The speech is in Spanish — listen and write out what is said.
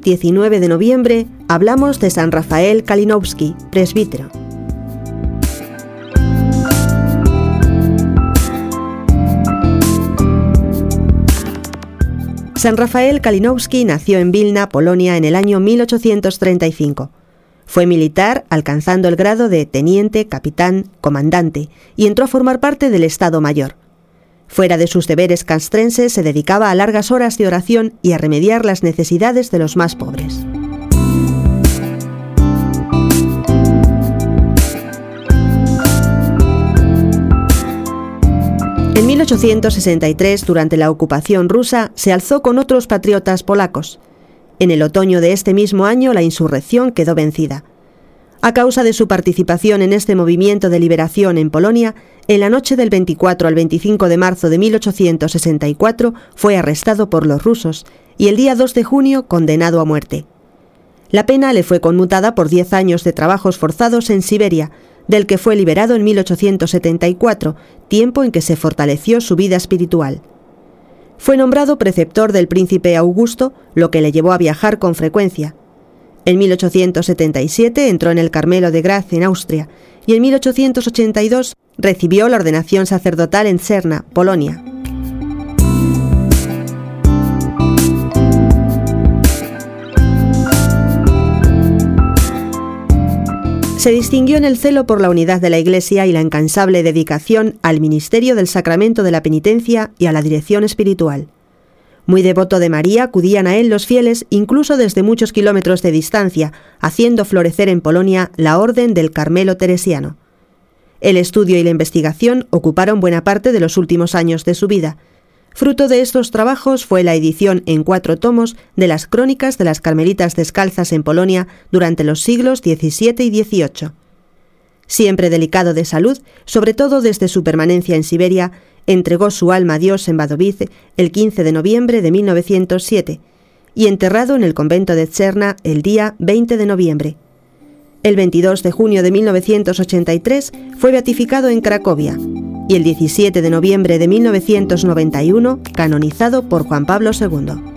19 de noviembre, hablamos de San Rafael Kalinowski, presbítero. San Rafael Kalinowski nació en Vilna, Polonia, en el año 1835. Fue militar, alcanzando el grado de teniente, capitán, comandante, y entró a formar parte del Estado Mayor. Fuera de sus deberes castrenses, se dedicaba a largas horas de oración y a remediar las necesidades de los más pobres. En 1863, durante la ocupación rusa, se alzó con otros patriotas polacos. En el otoño de este mismo año, la insurrección quedó vencida. A causa de su participación en este movimiento de liberación en Polonia, en la noche del 24 al 25 de marzo de 1864 fue arrestado por los rusos y el día 2 de junio condenado a muerte. La pena le fue conmutada por 10 años de trabajos forzados en Siberia, del que fue liberado en 1874, tiempo en que se fortaleció su vida espiritual. Fue nombrado preceptor del príncipe Augusto, lo que le llevó a viajar con frecuencia. En 1877 entró en el Carmelo de Graz, en Austria, y en 1882 recibió la ordenación sacerdotal en Cerna, Polonia. Se distinguió en el celo por la unidad de la Iglesia y la incansable dedicación al ministerio del sacramento de la penitencia y a la dirección espiritual. Muy devoto de María, acudían a él los fieles incluso desde muchos kilómetros de distancia, haciendo florecer en Polonia la orden del Carmelo Teresiano. El estudio y la investigación ocuparon buena parte de los últimos años de su vida. Fruto de estos trabajos fue la edición en cuatro tomos de las crónicas de las Carmelitas descalzas en Polonia durante los siglos XVII y XVIII. Siempre delicado de salud, sobre todo desde su permanencia en Siberia, entregó su alma a Dios en Badovice el 15 de noviembre de 1907 y enterrado en el convento de Tserna el día 20 de noviembre. El 22 de junio de 1983 fue beatificado en Cracovia y el 17 de noviembre de 1991 canonizado por Juan Pablo II.